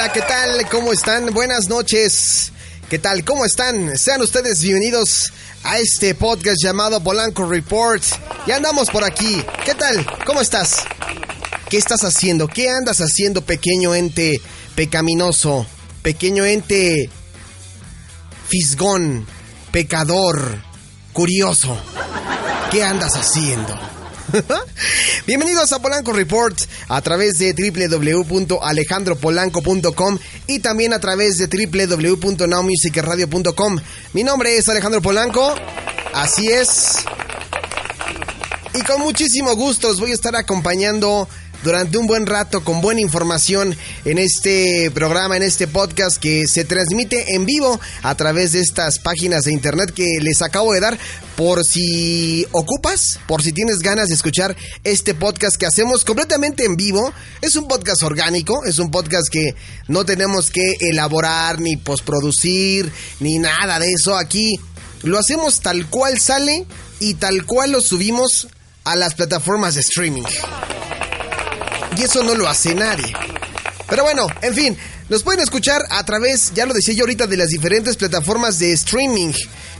Hola, ¿qué tal? ¿Cómo están? Buenas noches. ¿Qué tal? ¿Cómo están? Sean ustedes bienvenidos a este podcast llamado Polanco Report. Ya andamos por aquí. ¿Qué tal? ¿Cómo estás? ¿Qué estás haciendo? ¿Qué andas haciendo, pequeño ente pecaminoso? Pequeño ente fisgón, pecador, curioso. ¿Qué andas haciendo? Bienvenidos a Polanco Report a través de www.alejandropolanco.com y también a través de www.nowmusicradio.com. Mi nombre es Alejandro Polanco, así es. Y con muchísimo gusto os voy a estar acompañando durante un buen rato con buena información en este programa, en este podcast que se transmite en vivo a través de estas páginas de internet que les acabo de dar por si ocupas, por si tienes ganas de escuchar este podcast que hacemos completamente en vivo. Es un podcast orgánico, es un podcast que no tenemos que elaborar ni postproducir ni nada de eso aquí. Lo hacemos tal cual sale y tal cual lo subimos a las plataformas de streaming y eso no lo hace nadie. Pero bueno, en fin, nos pueden escuchar a través, ya lo decía yo ahorita, de las diferentes plataformas de streaming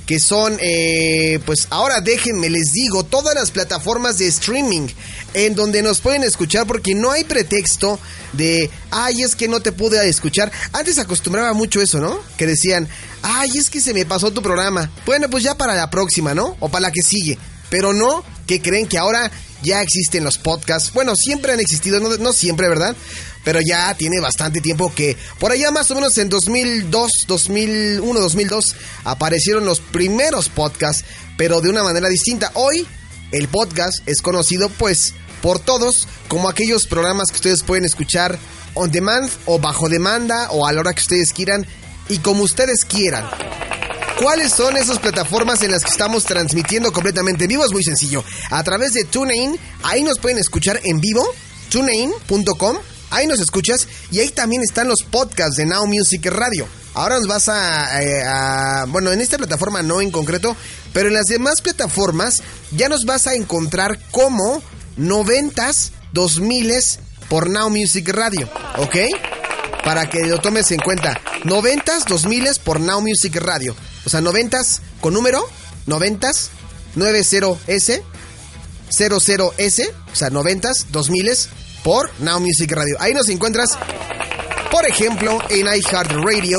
que son, eh, pues ahora déjenme, les digo, todas las plataformas de streaming en donde nos pueden escuchar porque no hay pretexto de, ay, es que no te pude escuchar. Antes acostumbraba mucho eso, ¿no? Que decían, ay, es que se me pasó tu programa. Bueno, pues ya para la próxima, ¿no? O para la que sigue. Pero no, que creen que ahora ya existen los podcasts. Bueno, siempre han existido, no, siempre, ¿verdad? Pero ya tiene bastante tiempo que por allá más o menos en 2002, 2001, 2002 aparecieron los primeros podcasts, pero de una manera distinta. Hoy el podcast es conocido pues por todos como aquellos programas que ustedes pueden escuchar on demand o bajo demanda o a la hora que ustedes quieran y como ustedes quieran. ¿Cuáles son esas plataformas en las que estamos transmitiendo completamente en vivo? Es muy sencillo. A través de TuneIn, ahí nos pueden escuchar en vivo, tunein.com, ahí nos escuchas y ahí también están los podcasts de Now Music Radio. Ahora nos vas eh, a, bueno, en esta plataforma no en concreto, pero en las demás plataformas ya nos vas a encontrar como noventas, dos miles por Now Music Radio, ¿ok? Para que lo tomes en cuenta. Noventas, dos miles por Now Music Radio. O sea, 90 con número, 90 90S, 00S, o sea, 90 2000 por Now Music Radio. Ahí nos encuentras, por ejemplo, en iHeartRadio,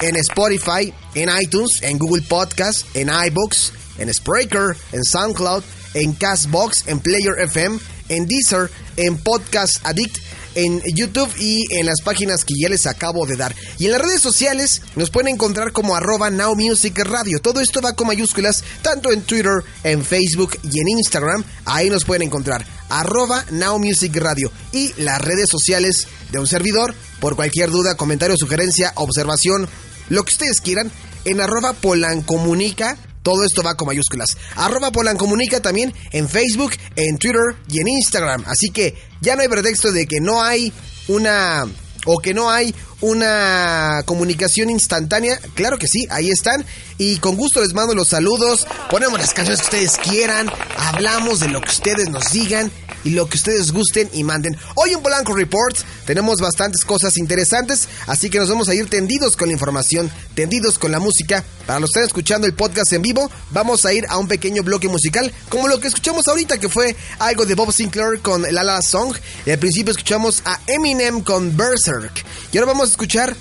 en Spotify, en iTunes, en Google Podcast, en iBooks, en Spreaker, en SoundCloud, en Castbox, en Player FM, en Deezer, en Podcast Addict en YouTube y en las páginas que ya les acabo de dar. Y en las redes sociales nos pueden encontrar como arroba Now Music Radio. Todo esto va con mayúsculas, tanto en Twitter, en Facebook y en Instagram. Ahí nos pueden encontrar arroba Now Music Radio. Y las redes sociales de un servidor, por cualquier duda, comentario, sugerencia, observación, lo que ustedes quieran, en arroba Polancomunica todo esto va con mayúsculas. Arroba Comunica también en Facebook, en Twitter y en Instagram. Así que ya no hay pretexto de que no hay una o que no hay una comunicación instantánea. Claro que sí, ahí están. Y con gusto les mando los saludos. Ponemos las canciones que ustedes quieran. Hablamos de lo que ustedes nos digan y lo que ustedes gusten y manden. Hoy en Polanco Report tenemos bastantes cosas interesantes, así que nos vamos a ir tendidos con la información, tendidos con la música. Para los que están escuchando el podcast en vivo, vamos a ir a un pequeño bloque musical, como lo que escuchamos ahorita, que fue algo de Bob Sinclair con La La Song. Y al principio escuchamos a Eminem con Berserk. Y ahora vamos a escuchar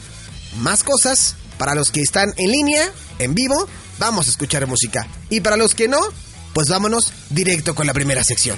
más cosas. Para los que están en línea, en vivo, vamos a escuchar música. Y para los que no, pues vámonos directo con la primera sección.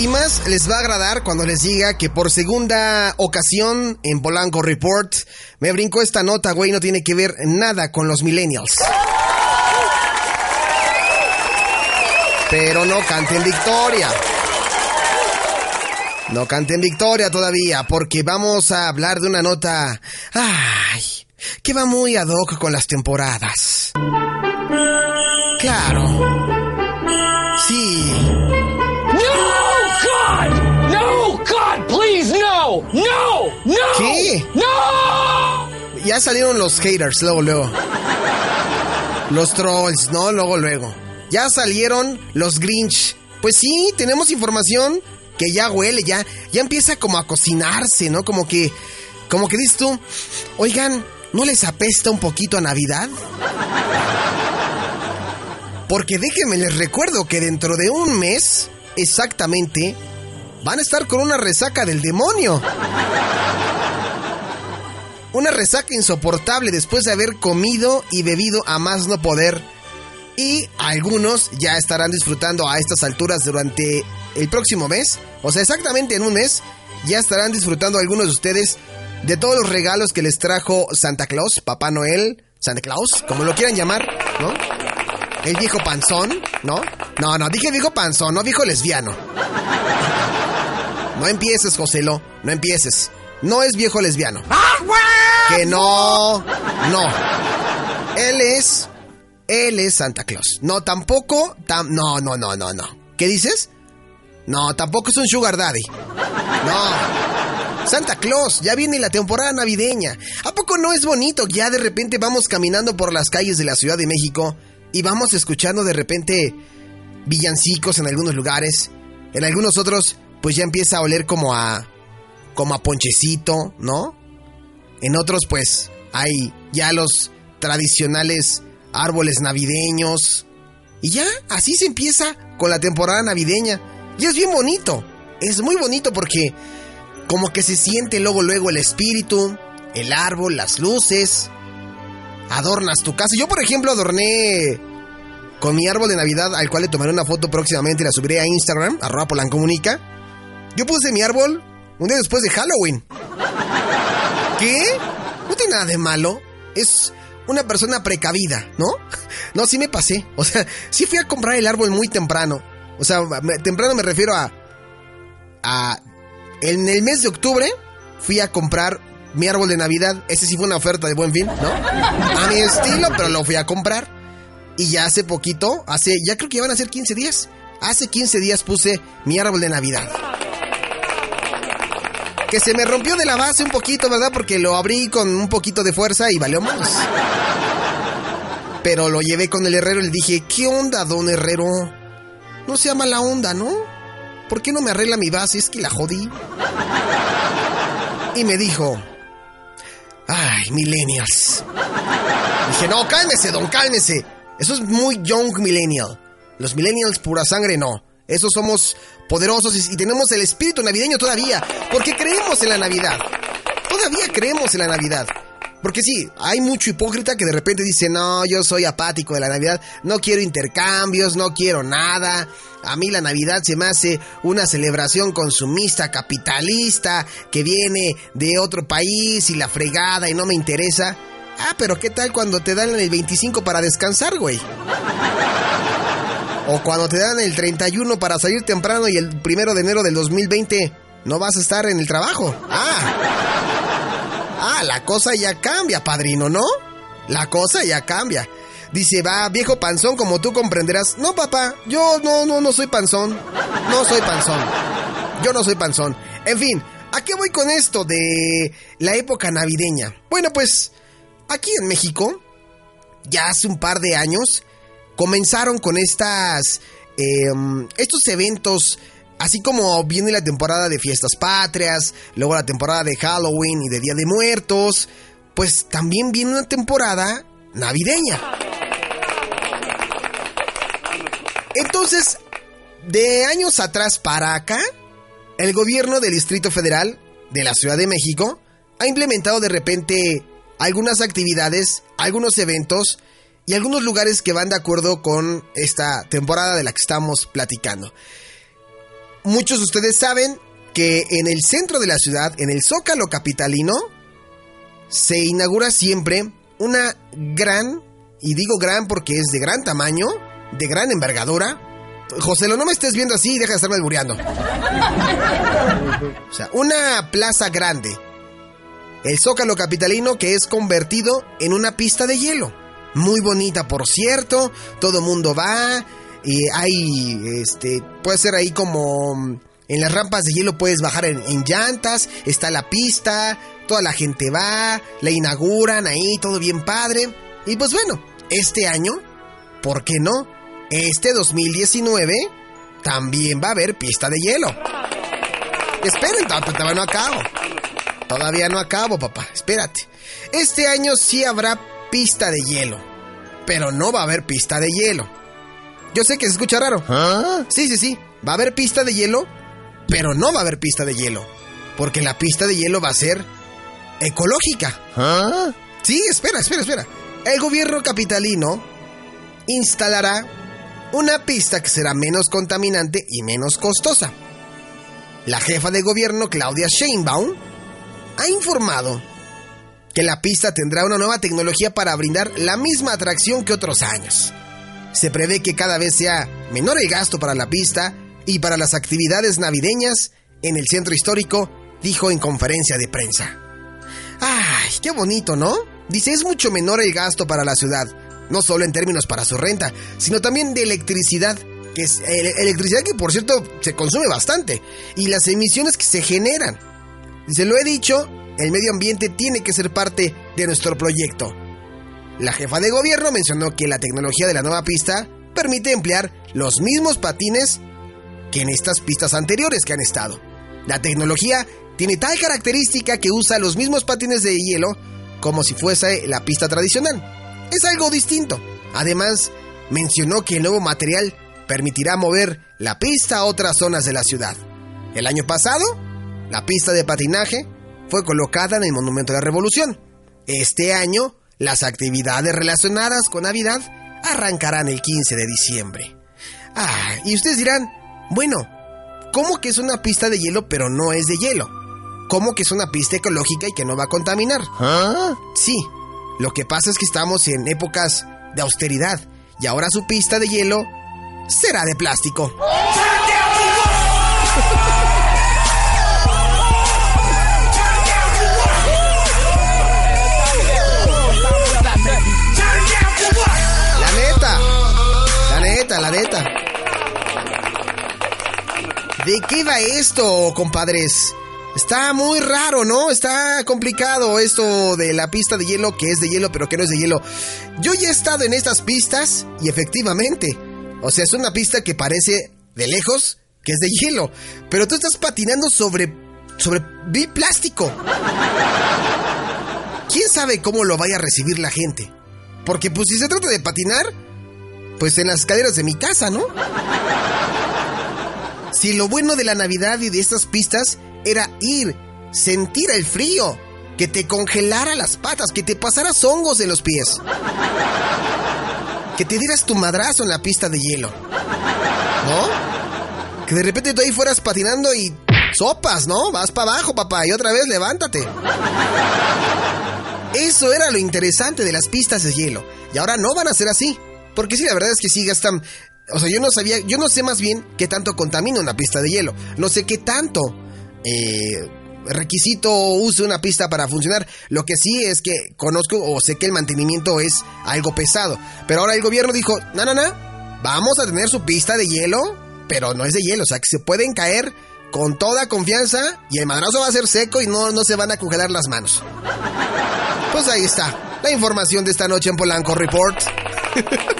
Y más les va a agradar cuando les diga que por segunda ocasión en Polanco Report me brincó esta nota, güey, no tiene que ver nada con los millennials. Pero no canten victoria. No canten victoria todavía, porque vamos a hablar de una nota. ¡Ay! que va muy ad hoc con las temporadas. Claro. Sí. No! Ya salieron los haters, luego, luego. Los trolls, ¿no? Luego, luego. Ya salieron los Grinch. Pues sí, tenemos información que ya huele, ya, ya empieza como a cocinarse, ¿no? Como que, como que dices tú, oigan, ¿no les apesta un poquito a Navidad? Porque déjenme les recuerdo que dentro de un mes, exactamente, van a estar con una resaca del demonio. Una resaca insoportable después de haber comido y bebido a más no poder. Y algunos ya estarán disfrutando a estas alturas durante el próximo mes. O sea, exactamente en un mes, ya estarán disfrutando algunos de ustedes de todos los regalos que les trajo Santa Claus, Papá Noel, Santa Claus, como lo quieran llamar, ¿no? El viejo panzón, ¿no? No, no, dije viejo panzón, no viejo lesbiano. No empieces, Joselo, no empieces. No es viejo lesbiano. Que no, no. Él es, él es Santa Claus. No, tampoco, tam, no, no, no, no, no. ¿Qué dices? No, tampoco es un sugar daddy. No. Santa Claus, ya viene la temporada navideña. ¿A poco no es bonito? Ya de repente vamos caminando por las calles de la Ciudad de México y vamos escuchando de repente villancicos en algunos lugares. En algunos otros, pues ya empieza a oler como a. como a ponchecito, ¿no? En otros, pues, hay ya los tradicionales árboles navideños. Y ya, así se empieza con la temporada navideña. Y es bien bonito. Es muy bonito porque como que se siente luego luego el espíritu, el árbol, las luces. Adornas tu casa. Yo, por ejemplo, adorné con mi árbol de Navidad, al cual le tomaré una foto próximamente y la subiré a Instagram, arroba polancomunica. Yo puse mi árbol un día después de Halloween. ¿Qué? No tiene nada de malo. Es una persona precavida, ¿no? No, sí me pasé. O sea, sí fui a comprar el árbol muy temprano. O sea, temprano me refiero a. a. En el mes de octubre fui a comprar mi árbol de Navidad. Ese sí fue una oferta de buen fin, ¿no? A mi estilo, pero lo fui a comprar. Y ya hace poquito, hace. Ya creo que ya van a ser 15 días. Hace 15 días puse mi árbol de Navidad. Que se me rompió de la base un poquito, ¿verdad? Porque lo abrí con un poquito de fuerza y valió más. Pero lo llevé con el herrero y le dije, ¿qué onda, don herrero? No sea mala onda, ¿no? ¿Por qué no me arregla mi base? Es que la jodí. Y me dijo, ay, millennials. Dije, no, cálmese, don, cálmese. Eso es muy young millennial. Los millennials pura sangre, no. Esos somos poderosos y, tenemos el espíritu navideño todavía. Porque creemos en la Navidad. Todavía creemos en la Navidad. Porque sí, hay mucho hipócrita que de repente dice, no, yo soy apático de la Navidad, no quiero intercambios, no quiero nada. A mí la Navidad se me hace una celebración consumista, capitalista, que viene de otro país y la fregada y no me interesa. Ah, pero ¿qué tal cuando te dan el 25 para descansar, güey? O cuando te dan el 31 para salir temprano y el primero de enero del 2020 no vas a estar en el trabajo. Ah. Ah, la cosa ya cambia, padrino, ¿no? La cosa ya cambia. Dice, va, viejo panzón, como tú comprenderás. No, papá, yo no, no, no soy panzón. No soy panzón. Yo no soy panzón. En fin, ¿a qué voy con esto de la época navideña? Bueno, pues, aquí en México, ya hace un par de años, comenzaron con estas, em, estos eventos, así como viene la temporada de fiestas patrias, luego la temporada de Halloween y de Día de Muertos, pues también viene una temporada navideña. Entonces, de años atrás para acá, el gobierno del Distrito Federal de la Ciudad de México ha implementado de repente algunas actividades, algunos eventos y algunos lugares que van de acuerdo con esta temporada de la que estamos platicando. Muchos de ustedes saben que en el centro de la ciudad, en el Zócalo Capitalino, se inaugura siempre una gran, y digo gran porque es de gran tamaño, de gran envergadura, José, no me estés viendo así, deja de estarme albureando. O sea, una plaza grande. El Zócalo Capitalino que es convertido en una pista de hielo. Muy bonita, por cierto. Todo mundo va. Y hay, este, puede ser ahí como... En las rampas de hielo puedes bajar en, en llantas, está la pista, toda la gente va, la inauguran ahí, todo bien padre. Y pues bueno, este año, ¿por qué no? Este 2019 también va a haber pista de hielo. Esperen, todavía no acabo. Todavía no acabo, papá. Espérate. Este año sí habrá pista de hielo. Pero no va a haber pista de hielo. Yo sé que se escucha raro. ¿Ah? Sí, sí, sí. Va a haber pista de hielo, pero no va a haber pista de hielo. Porque la pista de hielo va a ser ecológica. ¿Ah? Sí, espera, espera, espera. El gobierno capitalino instalará una pista que será menos contaminante y menos costosa. La jefa de gobierno, Claudia Sheinbaum, ha informado que la pista tendrá una nueva tecnología para brindar la misma atracción que otros años. Se prevé que cada vez sea menor el gasto para la pista y para las actividades navideñas en el centro histórico, dijo en conferencia de prensa. ¡Ay, qué bonito, ¿no? Dice, es mucho menor el gasto para la ciudad, no solo en términos para su renta, sino también de electricidad, que es ele- electricidad que por cierto se consume bastante, y las emisiones que se generan. Dice, lo he dicho, el medio ambiente tiene que ser parte de nuestro proyecto. La jefa de gobierno mencionó que la tecnología de la nueva pista permite emplear los mismos patines que en estas pistas anteriores que han estado. La tecnología tiene tal característica que usa los mismos patines de hielo como si fuese la pista tradicional. Es algo distinto. Además, mencionó que el nuevo material permitirá mover la pista a otras zonas de la ciudad. El año pasado, la pista de patinaje fue colocada en el Monumento de la Revolución. Este año, las actividades relacionadas con Navidad arrancarán el 15 de diciembre. Ah, y ustedes dirán, bueno, ¿cómo que es una pista de hielo pero no es de hielo? ¿Cómo que es una pista ecológica y que no va a contaminar? ¿Ah? Sí, lo que pasa es que estamos en épocas de austeridad y ahora su pista de hielo será de plástico. ¿De qué va esto, compadres? Está muy raro, ¿no? Está complicado esto de la pista de hielo que es de hielo pero que no es de hielo. Yo ya he estado en estas pistas y efectivamente, o sea, es una pista que parece de lejos que es de hielo, pero tú estás patinando sobre sobre plástico. ¿Quién sabe cómo lo vaya a recibir la gente? Porque pues si se trata de patinar, pues en las escaleras de mi casa, ¿no? Si lo bueno de la Navidad y de estas pistas era ir, sentir el frío, que te congelara las patas, que te pasaras hongos en los pies, que te dieras tu madrazo en la pista de hielo, ¿no? Que de repente tú ahí fueras patinando y sopas, ¿no? Vas para abajo, papá, y otra vez levántate. Eso era lo interesante de las pistas de hielo. Y ahora no van a ser así. Porque sí, la verdad es que sí gastan. O sea, yo no sabía, yo no sé más bien qué tanto contamina una pista de hielo. No sé qué tanto eh, requisito use una pista para funcionar. Lo que sí es que conozco o sé que el mantenimiento es algo pesado. Pero ahora el gobierno dijo, no, no, no, vamos a tener su pista de hielo, pero no es de hielo. O sea, que se pueden caer con toda confianza y el madrazo va a ser seco y no, no se van a congelar las manos. Pues ahí está, la información de esta noche en Polanco Report.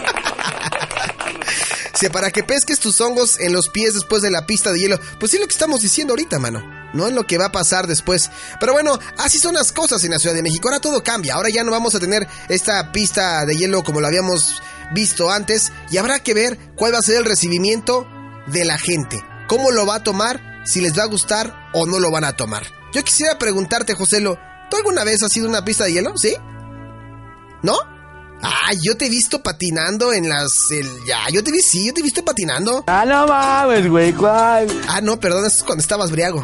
Para que pesques tus hongos en los pies después de la pista de hielo, pues sí es lo que estamos diciendo ahorita, mano. No es lo que va a pasar después. Pero bueno, así son las cosas en la Ciudad de México. Ahora todo cambia. Ahora ya no vamos a tener esta pista de hielo como lo habíamos visto antes. Y habrá que ver cuál va a ser el recibimiento de la gente. ¿Cómo lo va a tomar? Si les va a gustar o no lo van a tomar. Yo quisiera preguntarte, Joselo, ¿tú alguna vez has ido a una pista de hielo? ¿Sí? ¿No? Ah, yo te he visto patinando en las... el- ya, yo te vi, sí, yo te he visto patinando. Ah, no mames, güey, ¿cuál? Ah, no, perdón, eso es cuando estabas briago.